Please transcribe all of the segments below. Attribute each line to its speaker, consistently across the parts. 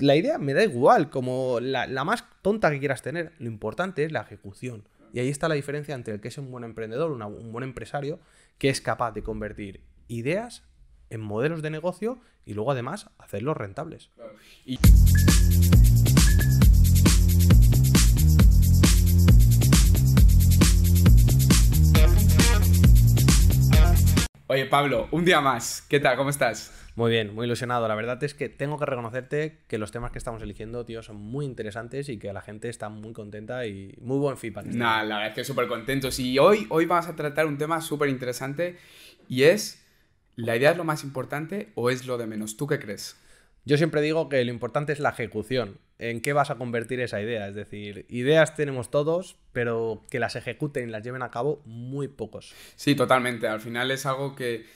Speaker 1: la idea me da igual, como la, más tonta que quieras tener. Lo importante es la ejecución. Y ahí está la diferencia entre el que es un buen emprendedor, un buen empresario, que es capaz de convertir ideas en modelos de negocio y luego además hacerlos rentables.
Speaker 2: Oye, Pablo, un día más. ¿Qué tal? ¿Cómo estás?
Speaker 1: Muy bien, muy ilusionado. La verdad es que tengo que reconocerte que los temas que estamos eligiendo, tío, son muy interesantes y que la gente está muy contenta y muy buen feedback.
Speaker 2: Nada, la verdad es que súper contentos. Y hoy, hoy vamos a tratar un tema súper interesante y es, ¿la idea es lo más importante o es lo de menos? ¿Tú qué crees?
Speaker 1: Yo siempre digo que lo importante es la ejecución. ¿En qué vas a convertir esa idea? Es decir, ideas tenemos todos, pero que las ejecuten y las lleven a cabo muy pocos.
Speaker 2: Sí, totalmente. Al final es algo que,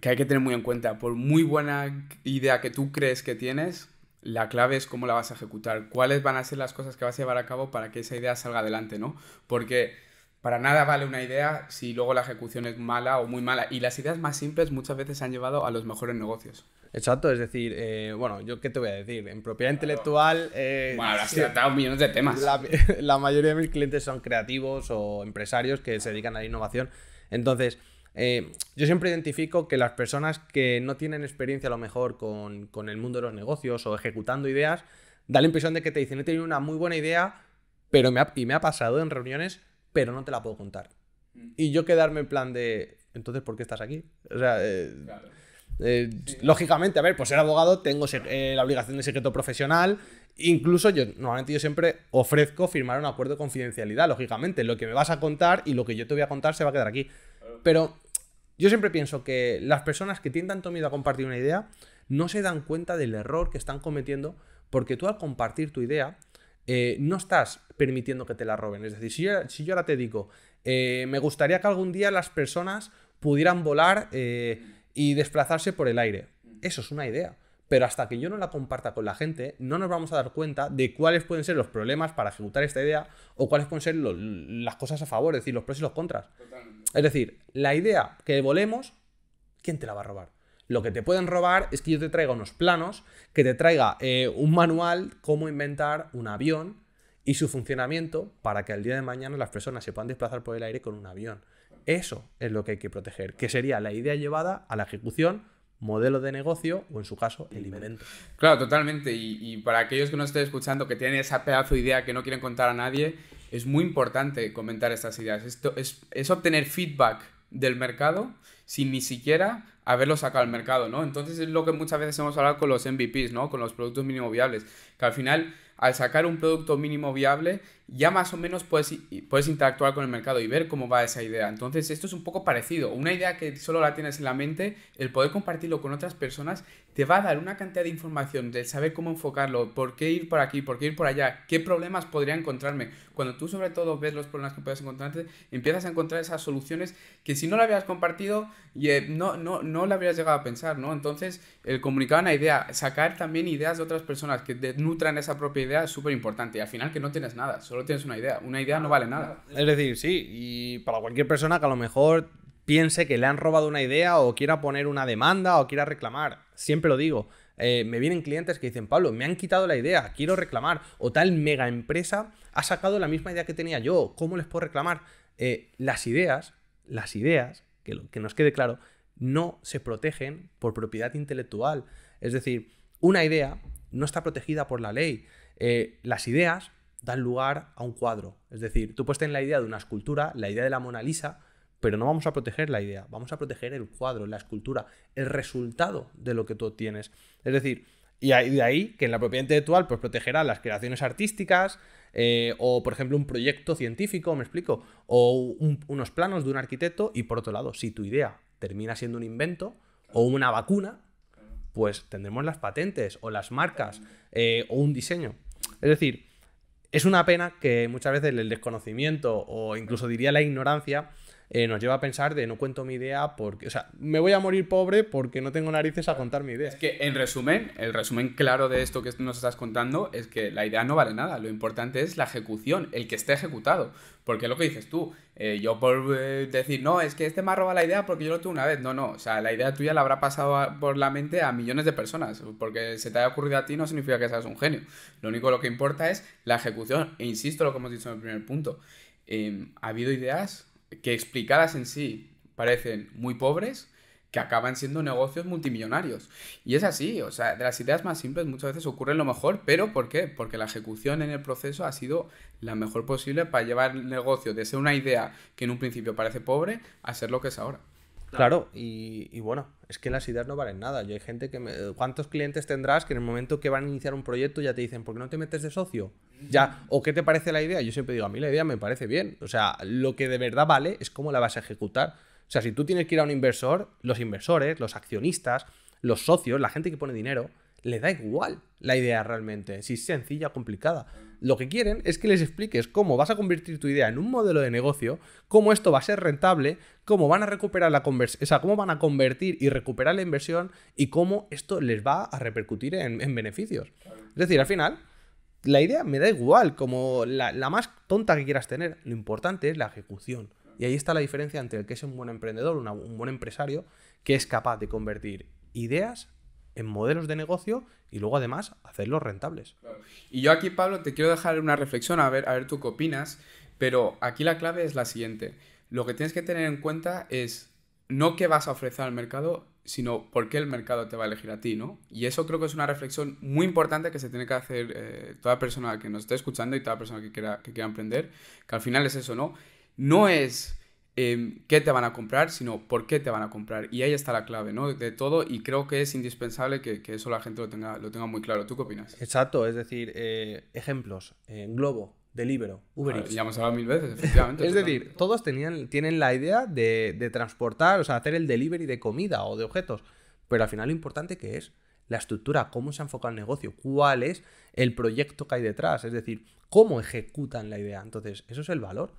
Speaker 2: que hay que tener muy en cuenta. Por muy buena idea que tú crees que tienes, la clave es cómo la vas a ejecutar. ¿Cuáles van a ser las cosas que vas a llevar a cabo para que esa idea salga adelante, ¿no? Porque para nada vale una idea si luego la ejecución es mala o muy mala. Y las ideas más simples muchas veces han llevado a los mejores negocios.
Speaker 1: Exacto, es decir, eh, bueno, yo qué te voy a decir, en propiedad intelectual... eh,
Speaker 2: Bueno, habrás
Speaker 1: sí,
Speaker 2: tratado millones de temas.
Speaker 1: la, la mayoría de mis clientes son creativos o empresarios que se dedican a la innovación. Entonces, eh, yo siempre identifico que las personas que no tienen experiencia a lo mejor con, con el mundo de los negocios o ejecutando ideas, da la impresión de que te dicen, he tenido una muy buena idea, pero me ha, y me ha pasado en reuniones, pero no te la puedo contar. Y yo quedarme en plan de, entonces, ¿por qué estás aquí? O sea, eh, eh, Lógicamente, a ver, pues ser abogado tengo eh, la obligación de secreto profesional. Incluso yo, normalmente yo siempre ofrezco firmar un acuerdo de confidencialidad, lógicamente. Lo que me vas a contar y lo que yo te voy a contar se va a quedar aquí. Pero yo siempre pienso que las personas que tienen tanto miedo a compartir una idea no se dan cuenta del error que están cometiendo porque tú al compartir tu idea eh, no estás permitiendo que te la roben. Es decir, si yo, ahora te digo, eh, me gustaría que algún día las personas pudieran volar eh, y desplazarse por el aire. Eso es una idea. Pero hasta que yo no la comparta con la gente, no nos vamos a dar cuenta de cuáles pueden ser los problemas para ejecutar esta idea o cuáles pueden ser lo- las cosas a favor, es decir, los pros y los contras. Es decir, la idea que volemos, ¿quién te la va a robar? Lo que te pueden robar es que yo te traiga unos planos, que te traiga eh, un manual, cómo inventar un avión y su funcionamiento para que al día de mañana las personas se puedan desplazar por el aire con un avión. Eso es lo que hay que proteger, que sería la idea llevada a la ejecución, modelo de negocio o en su caso el invento.
Speaker 2: Claro, totalmente. Y, para aquellos que no estén escuchando, que tienen esa pedazo de idea que no quieren contar a nadie, es muy importante comentar estas ideas. Esto es, es obtener feedback del mercado sin ni siquiera haberlo sacado al mercado, ¿no? Entonces es lo que muchas veces hemos hablado con los MVPs, ¿no? Con los productos mínimo viables. Que al final, al sacar un producto mínimo viable, ya más o menos puedes, puedes interactuar con el mercado y ver cómo va esa idea. Entonces, esto es un poco parecido. Una idea que solo la tienes en la mente, el poder compartirlo con otras personas, te va a dar una cantidad de información, de saber cómo enfocarlo, por qué ir por aquí, por qué ir por allá, qué problemas podría encontrarme. Cuando tú sobre todo ves los problemas que puedes encontrarte, empiezas a encontrar esas soluciones que si no la habías compartido, no, no, no la habrías llegado a pensar, ¿no? Entonces, el comunicar una idea, sacar también ideas de otras personas que nutran esa propia idea es súper importante. Y al final que no tienes nada, solo tienes una idea. Una idea no vale nada.
Speaker 1: Es decir, sí, y para cualquier persona que a lo mejor piense que le han robado una idea o quiera poner una demanda o quiera reclamar, siempre lo digo. eh, me vienen clientes que dicen, Pablo, me han quitado la idea, quiero reclamar. O tal mega empresa ha sacado la misma idea que tenía yo, ¿cómo les puedo reclamar? Eh, las ideas, las ideas, que, lo- que nos quede claro, no se protegen por propiedad intelectual. Es decir, una idea no está protegida por la ley. Eh, las ideas dan lugar a un cuadro. Es decir, tú puedes tener la idea de una escultura, la idea de la Mona Lisa, pero no vamos a proteger la idea, vamos a proteger el cuadro, la escultura, el resultado de lo que tú tienes. Es decir, y de ahí que en la propiedad intelectual pues protegerá las creaciones artísticas eh, o, por ejemplo, un proyecto científico, me explico, o un- unos planos de un arquitecto y, por otro lado, si tu idea termina siendo un invento o una vacuna, pues tendremos las patentes o las marcas eh, o un diseño. Es decir, es una pena que muchas veces el desconocimiento o incluso diría la ignorancia eh, nos lleva a pensar de no cuento mi idea porque, o sea, me voy a morir pobre porque no tengo narices a contar mi idea.
Speaker 2: Es que en resumen, el resumen claro de esto que nos estás contando es que la idea no vale nada, lo importante es la ejecución, el que esté ejecutado. Porque lo que dices tú, eh, yo por eh, decir, no, es que este me ha robado la idea porque yo lo tuve una vez, no, no, o sea, la idea tuya la habrá pasado por la mente a millones de personas, porque se te haya ocurrido a ti no significa que seas un genio, lo único lo que importa es la ejecución, e insisto lo que hemos dicho en el primer punto, ha habido ideas que explicadas en sí parecen muy pobres, que acaban siendo negocios multimillonarios. Y es así, o sea, de las ideas más simples muchas veces ocurren lo mejor, pero ¿por qué? Porque la ejecución en el proceso ha sido la mejor posible para llevar el negocio de ser una idea que en un principio parece pobre a ser lo que es ahora.
Speaker 1: Claro, y, bueno, es que las ideas no valen nada. Yo hay gente que... Me... ¿Cuántos clientes tendrás que en el momento que van a iniciar un proyecto ya te dicen, ¿por qué no te metes de socio? Ya, ¿o qué te parece la idea? Yo siempre digo, a mí la idea me parece bien. O sea, lo que de verdad vale es cómo la vas a ejecutar. O sea, si tú tienes que ir a un inversor, los inversores, los accionistas, los socios, la gente que pone dinero, le da igual la idea realmente, si es sencilla o complicada. Lo que quieren es que les expliques cómo vas a convertir tu idea en un modelo de negocio, cómo esto va a ser rentable, cómo van a recuperar la conversión, o sea, cómo van a convertir y recuperar la inversión y cómo esto les va a repercutir en, beneficios. Es decir, al final, la idea me da igual, como la, la más tonta que quieras tener, lo importante es la ejecución. Y ahí está la diferencia entre el que es un buen emprendedor, un buen empresario, que es capaz de convertir ideas en modelos de negocio y luego además hacerlos rentables.
Speaker 2: Y yo aquí, Pablo, te quiero dejar una reflexión, a ver, a ver tú qué opinas, pero aquí la clave es la siguiente. Lo que tienes que tener en cuenta es no qué vas a ofrecer al mercado, sino por qué el mercado te va a elegir a ti, ¿no? Y eso creo que es una reflexión muy importante que se tiene que hacer eh, toda persona que nos esté escuchando y toda persona que quiera, que quiera emprender, que al final es eso, ¿no? no es em, qué te van a comprar, sino por qué te van a comprar. Y ahí está la clave, ¿no? De todo, y creo que es indispensable que, eso la gente lo tenga, lo tenga muy claro. ¿Tú qué opinas?
Speaker 1: Exacto, es decir, eh, ejemplos, en Globo, Delibero, Uber Eats.
Speaker 2: Ya hemos hablado mil veces, efectivamente.
Speaker 1: es decir, todos tenían, tienen la idea de, de, transportar, o sea, hacer el delivery de comida o de objetos, pero al final lo importante que es la estructura, cómo se ha enfocado el negocio, cuál es el proyecto que hay detrás, es decir, cómo ejecutan la idea. Entonces, eso es el valor.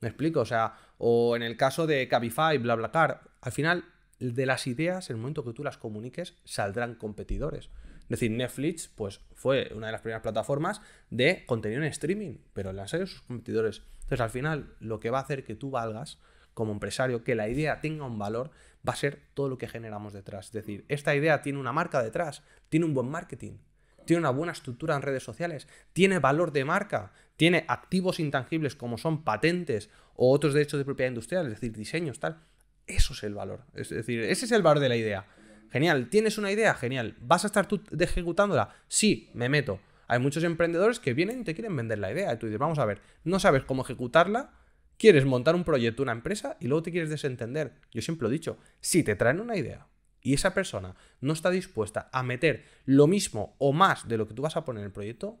Speaker 1: ¿Me explico? O sea, o en el caso de Cabify, BlaBlaCar, al final de las ideas, en el momento que tú las comuniques, saldrán competidores. Es decir, Netflix, pues fue una de las primeras plataformas de contenido en streaming, pero las han sus competidores. Entonces, al final, lo que va a hacer que tú valgas como empresario, que la idea tenga un valor, va a ser todo lo que generamos detrás. Es decir, esta idea tiene una marca detrás, tiene un buen marketing, tiene una buena estructura en redes sociales, tiene valor de marca, tiene activos intangibles como son patentes o otros derechos de propiedad industrial, es decir, diseños, tal. Eso es el valor. Es decir, ese es el valor de la idea. Genial, ¿tienes una idea? Genial. ¿Vas a estar tú ejecutándola? Sí, me meto. Hay muchos emprendedores que vienen y te quieren vender la idea. Y tú dices, vamos a ver, no sabes cómo ejecutarla, quieres montar un proyecto, una empresa y luego te quieres desentender. Yo siempre lo he dicho, si te traen una idea y esa persona no está dispuesta a meter lo mismo o más de lo que tú vas a poner en el proyecto,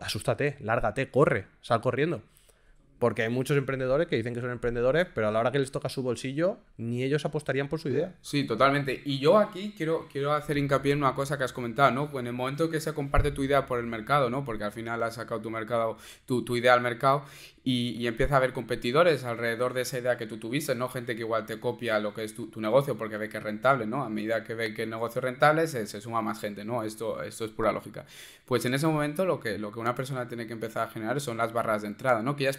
Speaker 1: asústate, lárgate, corre, sal corriendo. Porque hay muchos emprendedores que dicen que son emprendedores, pero a la hora que les toca su bolsillo, ni ellos apostarían por su idea.
Speaker 2: Sí, totalmente. Y yo aquí quiero, quiero hacer hincapié en una cosa que has comentado, ¿no? En el momento que se comparte tu idea por el mercado, ¿no? Porque al final has sacado tu mercado, tu, tu idea al mercado y, empieza a haber competidores alrededor de esa idea que tú tuviste, ¿no? Gente que igual te copia lo que es tu, negocio porque ve que es rentable, ¿no? A medida que ve que el negocio es rentable, se, suma más gente, ¿no? Esto, esto es pura lógica. Pues en ese momento lo que, lo que una persona tiene que empezar a generar son las barras de entrada, ¿no? Que ya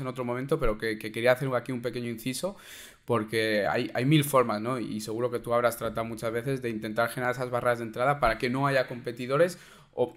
Speaker 2: en otro momento, pero que, quería hacer aquí un pequeño inciso porque hay, hay, mil formas, ¿no? Y seguro que tú habrás tratado muchas veces de intentar generar esas barras de entrada para que no haya competidores o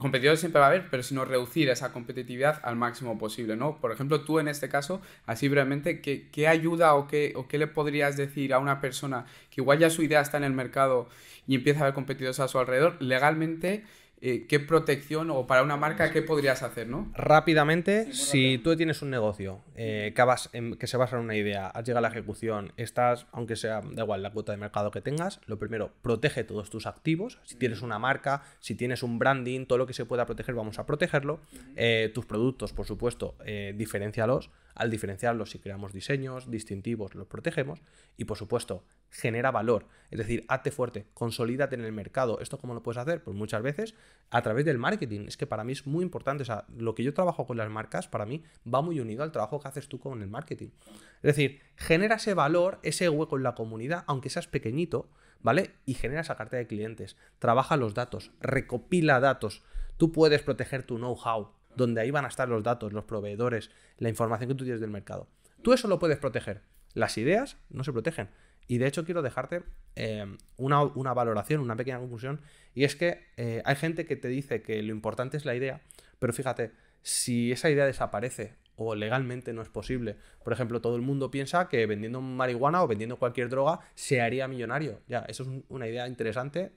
Speaker 2: competidores siempre va a haber, pero sino reducir esa competitividad al máximo posible, ¿no? Por ejemplo, tú en este caso, así brevemente, ¿qué, qué ayuda o qué, o qué le podrías decir a una persona que igual ya su idea está en el mercado y empieza a haber competidores a su alrededor, legalmente eh, ¿qué protección o para una marca qué podrías hacer, no?
Speaker 1: Rápidamente, si tú tienes un negocio eh, que, que, se basa en una idea, has llegado a la ejecución, estás, aunque sea, da igual la cuota de mercado que tengas, lo primero, protege todos tus activos. Si tienes una marca, si tienes un branding, todo lo que se pueda proteger, vamos a protegerlo. Eh, tus productos, por supuesto, diferencialos. Al diferenciarlos, si creamos diseños distintivos, los protegemos. Y por supuesto, genera valor. Es decir, hazte fuerte, consolídate en el mercado. ¿Esto cómo lo puedes hacer? Pues muchas veces a través del marketing. Es que para mí es muy importante. O sea, lo que yo trabajo con las marcas, para mí va muy unido al trabajo que haces tú con el marketing. Es decir, genera ese valor, ese hueco en la comunidad, aunque seas pequeñito, ¿vale? Y genera esa cartera de clientes. Trabaja los datos, recopila datos. Tú puedes proteger tu know-how, donde ahí van a estar los datos, los proveedores, la información que tú tienes del mercado. Tú eso lo puedes proteger. Las ideas no se protegen. Y de hecho quiero dejarte eh, una, valoración, una pequeña conclusión, y es que eh, hay gente que te dice que lo importante es la idea, pero fíjate, si esa idea desaparece o legalmente no es posible, por ejemplo, todo el mundo piensa que vendiendo marihuana o vendiendo cualquier droga se haría millonario. Ya, eso es una idea interesante,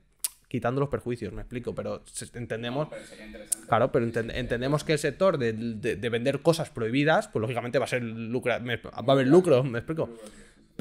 Speaker 1: quitando los perjuicios, me explico, pero entendemos. claro, pero entendemos que el sector de, vender cosas prohibidas, pues lógicamente va a ser lucra, va a haber lucro, me explico.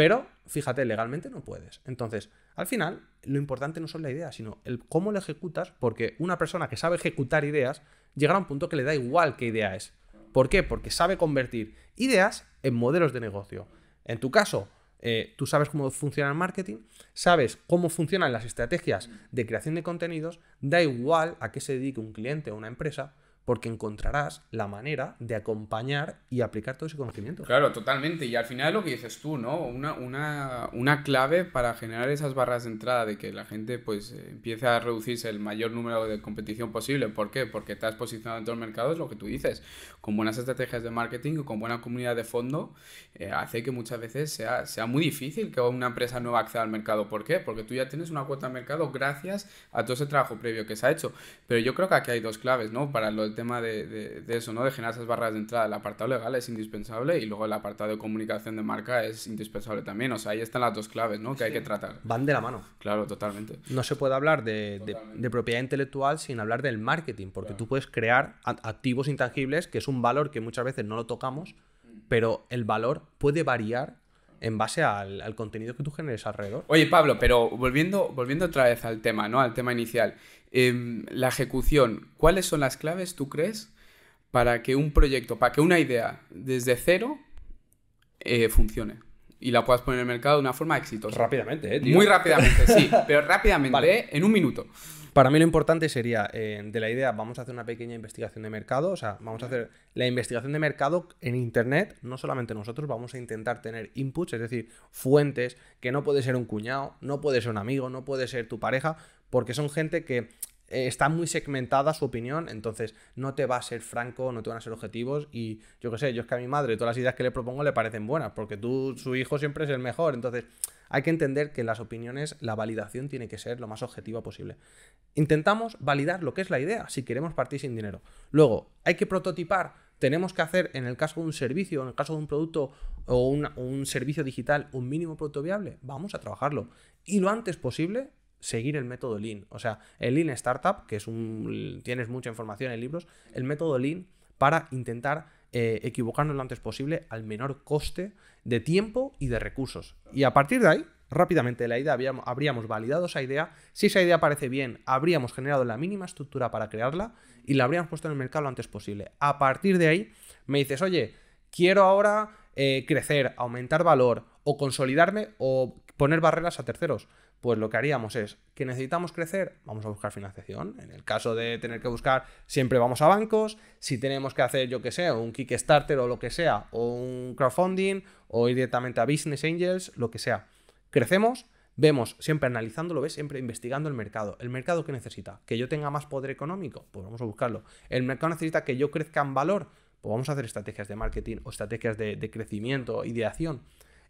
Speaker 1: Pero, fíjate, legalmente no puedes. Entonces, al final, lo importante no son la idea, sino el cómo lo ejecutas, porque una persona que sabe ejecutar ideas llegará a un punto que le da igual qué idea es. ¿Por qué? Porque sabe convertir ideas en modelos de negocio. En tu caso, eh, tú sabes cómo funciona el marketing, sabes cómo funcionan las estrategias de creación de contenidos, da igual a qué se dedique un cliente o una empresa, porque encontrarás la manera de acompañar y aplicar todo ese conocimiento.
Speaker 2: Claro, totalmente. Y al final lo que dices tú, ¿no? Una, una, una clave para generar esas barras de entrada de que la gente pues empiece a reducirse el mayor número de competición posible. ¿Por qué? Porque te has posicionado en todo el mercado, es lo que tú dices. Con buenas estrategias de marketing o con buena comunidad de fondo, eh, hace que muchas veces sea, sea muy difícil que una empresa nueva acceda al mercado. ¿Por qué? Porque tú ya tienes una cuota de mercado gracias a todo ese trabajo previo que se ha hecho. Pero yo creo que aquí hay dos claves, ¿no? Para lo tema de, eso, ¿no? De generar esas barras de entrada. El apartado legal es indispensable y luego el apartado de comunicación de marca es indispensable también. O sea, ahí están las dos claves, ¿no? Que hay que tratar.
Speaker 1: Van de la mano.
Speaker 2: Claro, totalmente.
Speaker 1: No se puede hablar de, propiedad intelectual sin hablar del marketing, porque tú puedes crear activos intangibles, que es un valor que muchas veces no lo tocamos, pero el valor puede variar en base al, al, contenido que tú generes alrededor.
Speaker 2: Oye, Pablo, pero volviendo, volviendo otra vez al tema, ¿no? Al tema inicial. Em, la ejecución, ¿cuáles son las claves, tú crees, para que un proyecto, para que una idea desde cero eh, funcione? Y la puedas poner en el mercado de una forma exitosa.
Speaker 1: Rápidamente, ¿eh?
Speaker 2: Muy rápidamente, sí, pero rápidamente, ¿eh? en un minuto.
Speaker 1: Para mí lo importante sería, eh, de la idea, vamos a hacer una pequeña investigación de mercado, o sea, vamos a hacer la investigación de mercado en Internet, no solamente nosotros, vamos a intentar tener inputs, es decir, fuentes que no puede ser un cuñado, no puede ser un amigo, no puede ser tu pareja, porque son gente que eh, está muy segmentada su opinión, entonces no te va a ser franco, no te van a ser objetivos y yo qué sé, yo es que a mi madre todas las ideas que le propongo le parecen buenas, porque tú, su hijo siempre es el mejor, entonces hay que entender que las opiniones la validación tiene que ser lo más objetiva posible. Intentamos validar lo que es la idea, si queremos partir sin dinero. Luego, hay que prototipar, tenemos que hacer en el caso de un servicio, en el caso de un producto o un servicio digital, un mínimo producto viable, vamos a trabajarlo. Y lo antes posible, seguir el método Lean. O sea, el Lean Startup, que es un. tienes mucha información en libros, el método Lean para intentar eh, equivocarnos lo antes posible al menor coste de tiempo y de recursos. Y a partir de ahí, rápidamente la idea habríamos validado esa idea. Si esa idea parece bien, habríamos generado la mínima estructura para crearla y la habríamos puesto en el mercado lo antes posible. A partir de ahí, me dices, oye, quiero ahora eh, crecer, aumentar valor o consolidarme o poner barreras a terceros. Pues lo que haríamos es que necesitamos crecer, vamos a buscar financiación. En el caso de tener que buscar, siempre vamos a bancos. Si tenemos que hacer, yo que sé, un Kickstarter o lo que sea, o un crowdfunding, o ir directamente a Business Angels, lo que sea. Crecemos, vemos, siempre analizándolo, ves, siempre investigando el mercado. ¿El mercado que necesita? ¿Que yo tenga más poder económico? Pues vamos a buscarlo. ¿El mercado necesita que yo crezca en valor? Pues vamos a hacer estrategias de marketing o estrategias de, de crecimiento, ideación.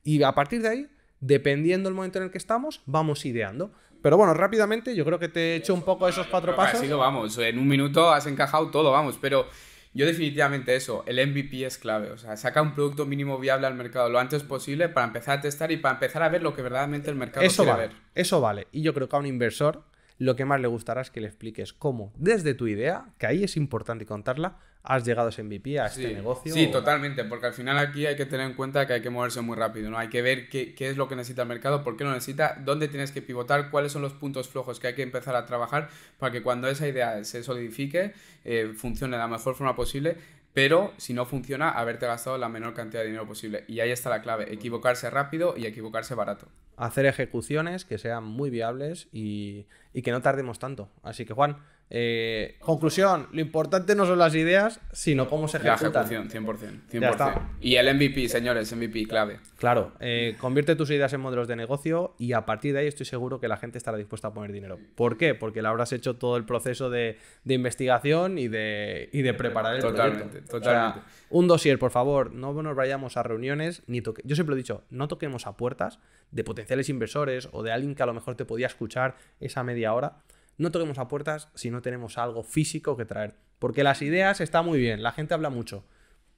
Speaker 1: Y a partir de ahí dependiendo del momento en el que estamos, vamos ideando. Pero bueno, rápidamente, yo creo que te he hecho un poco esos cuatro pasos.
Speaker 2: lo vamos, en un minuto has encajado todo, vamos, pero yo definitivamente eso, el MVP es clave, o sea, saca un producto mínimo viable al mercado lo antes posible para empezar a testar y para empezar a ver lo que verdaderamente el mercado
Speaker 1: eso
Speaker 2: quiere
Speaker 1: vale,
Speaker 2: ver.
Speaker 1: Eso vale, y yo creo que a un inversor lo que más le gustará es que le expliques cómo, desde tu idea, que ahí es importante contarla, has llegado a ese MVP, a este negocio.
Speaker 2: Sí, totalmente, porque al final aquí hay que tener en cuenta que hay que moverse muy rápido, ¿no? Hay que ver qué, qué, es lo que necesita el mercado, por qué lo necesita, dónde tienes que pivotar, cuáles son los puntos flojos que hay que empezar a trabajar para que cuando esa idea se solidifique, eh, funcione de la mejor forma posible pero si no funciona, haberte gastado la menor cantidad de dinero posible. Y ahí está la clave, equivocarse rápido y equivocarse barato.
Speaker 1: Hacer ejecuciones que sean muy viables y, que no tardemos tanto. Así que Juan, eh, conclusión, lo importante no son las ideas, sino cómo se ejecutan.
Speaker 2: La ejecución, 100%. 100%. Y el MVP, señores, MVP, clave.
Speaker 1: Claro, eh, convierte tus ideas en modelos de negocio y a partir de ahí estoy seguro que la gente estará dispuesta a poner dinero. ¿Por qué? Porque le habrás hecho todo el proceso de, investigación y de, y de preparar el
Speaker 2: totalmente,
Speaker 1: proyecto.
Speaker 2: Totalmente.
Speaker 1: un dossier, por favor, no nos vayamos a reuniones, ni toque... Yo siempre he dicho, no toquemos a puertas de potenciales inversores o de alguien que a lo mejor te podía escuchar esa media hora no toquemos a puertas si no tenemos algo físico que traer. Porque las ideas están muy bien, la gente habla mucho,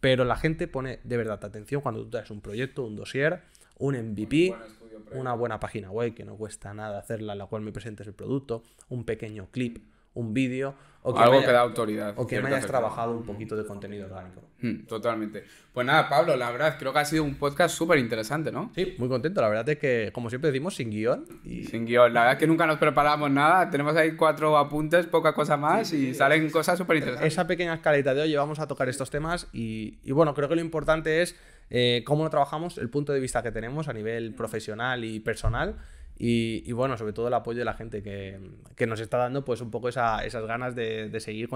Speaker 1: pero la gente pone de verdad atención cuando tú traes un proyecto, un dossier, un MVP, una buena página web que no cuesta nada hacerla, en la cual me presentes el producto, un pequeño clip, un vídeo
Speaker 2: o que Algo que da autoridad.
Speaker 1: O que me hayas trabajado un poquito de contenido orgánico.
Speaker 2: Hmm, totalmente. Pues nada, Pablo, la verdad, creo que ha sido un podcast súper interesante, ¿no?
Speaker 1: Sí, muy contento. La verdad es que, como siempre decimos, sin guion.
Speaker 2: Y... Sin guion. La verdad es que nunca nos preparamos nada. Tenemos ahí cuatro apuntes, poca cosa más y salen cosas súper interesantes.
Speaker 1: Esa pequeña escaleta de hoy vamos a tocar estos temas y, y bueno, creo que lo importante es eh, cómo lo trabajamos, el punto de vista que tenemos a nivel profesional y personal y, bueno, sobre todo el apoyo de la gente que, nos está dando pues un poco esas ganas de, seguir,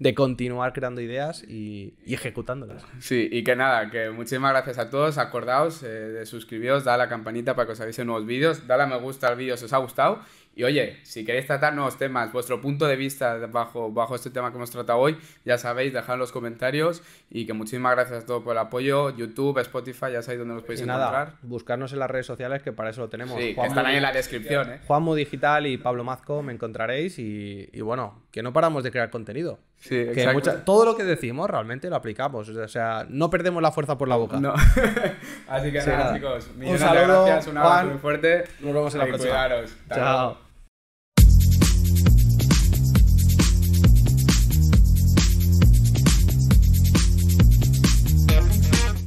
Speaker 1: de continuar creando ideas y, ejecutándolas.
Speaker 2: Sí, y que nada, que muchísimas gracias a todos, acordaos eh, de suscribiros, dale a la campanita para que os avisen nuevos vídeos, dale a me gusta al vídeo si os ha gustado y oye, si queréis tratar nuevos temas, vuestro punto de vista bajo, bajo este tema que hemos tratado hoy, ya sabéis, dejad en los comentarios y que muchísimas gracias a todos por el apoyo. YouTube, Spotify, ya sabéis dónde nos podéis encontrar.
Speaker 1: buscarnos en las redes sociales que para eso lo tenemos.
Speaker 2: Sí, que están ahí en la descripción. ¿eh?
Speaker 1: Juanmo Digital y Pablo Mazco me encontraréis y, y bueno, que no paramos de crear contenido.
Speaker 2: Sí,
Speaker 1: que todo lo que decimos realmente lo aplicamos. O sea, no perdemos la fuerza por la boca.
Speaker 2: No. Así que nada, chicos. Un saludo, gracias, un abrazo muy fuerte.
Speaker 1: Nos vemos en la próxima.
Speaker 2: Chao.